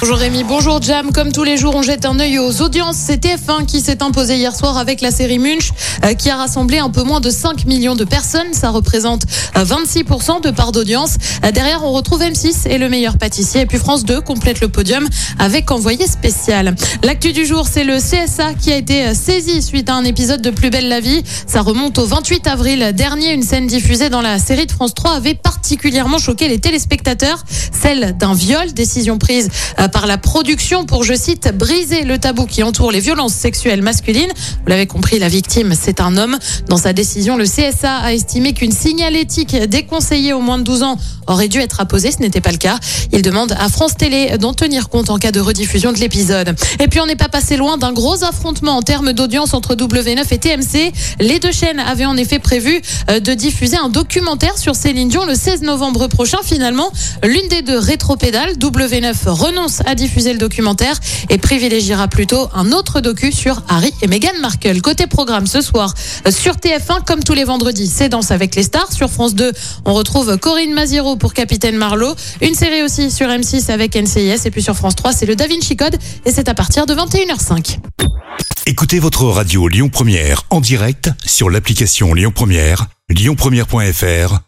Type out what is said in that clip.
Bonjour Rémi, bonjour Jam. Comme tous les jours, on jette un œil aux audiences. C'est TF1 qui s'est imposé hier soir avec la série Munch, euh, qui a rassemblé un peu moins de 5 millions de personnes. Ça représente euh, 26% de part d'audience. Euh, Derrière, on retrouve M6 et le meilleur pâtissier. Et puis France 2 complète le podium avec envoyé spécial. L'actu du jour, c'est le CSA qui a été euh, saisi suite à un épisode de Plus belle la vie. Ça remonte au 28 avril dernier. Une scène diffusée dans la série de France 3 avait particulièrement choqué les téléspectateurs. Celle d'un viol, décision prise euh, par la production pour, je cite, briser le tabou qui entoure les violences sexuelles masculines. Vous l'avez compris, la victime, c'est un homme. Dans sa décision, le CSA a estimé qu'une signalétique déconseillée aux moins de 12 ans aurait dû être apposée. Ce n'était pas le cas. Il demande à France Télé d'en tenir compte en cas de rediffusion de l'épisode. Et puis, on n'est pas passé loin d'un gros affrontement en termes d'audience entre W9 et TMC. Les deux chaînes avaient en effet prévu euh, de diffuser un documentaire sur Céline Dion le 16 novembre prochain. Finalement, l'une des deux rétropédale. W9 renonce à diffuser le documentaire et privilégiera plutôt un autre docu sur Harry et Meghan Markle. Côté programme ce soir euh, sur TF1, comme tous les vendredis, c'est Danse avec les stars. Sur France 2, on retrouve Corinne Maziro pour Capitaine Marlowe. Une série aussi sur M6 avec NCIS. Et puis sur France 3, c'est le Da Vinci Code et c'est à partir de 21h05. Écoutez votre radio Lyon Première en direct sur l'application Lyon Première, lyonpremière.fr